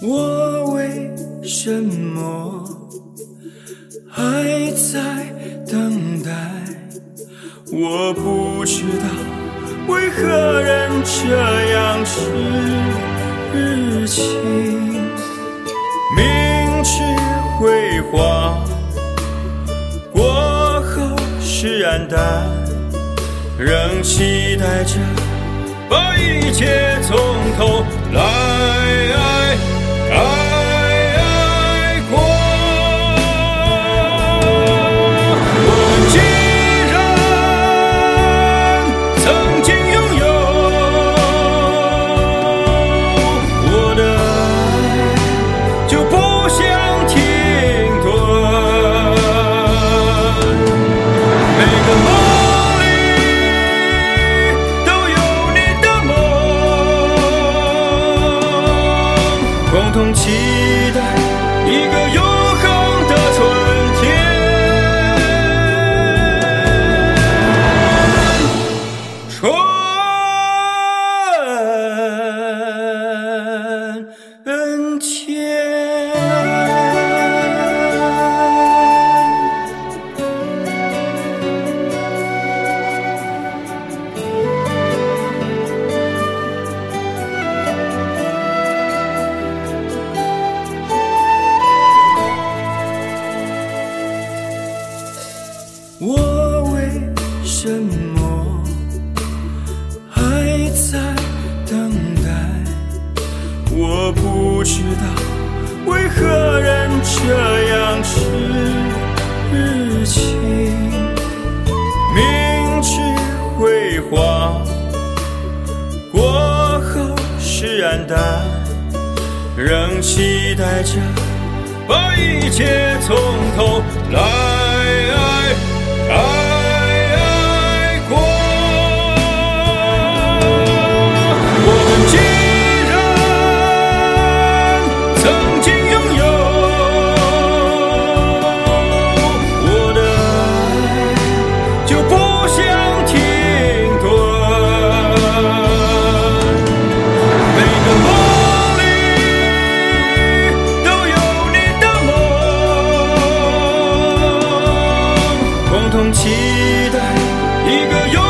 我为什么还在等待？我不知道为何人这样痴情。明知辉煌过后是黯淡，仍期待着把一切从头来。共同期待一个永我为什么还在等待？我不知道为何人这样痴情。明知辉煌过后是暗淡，仍期待着把一切从头来。曾经拥有，我的爱就不想停顿。每个梦里都有你的梦，共同期待一个拥。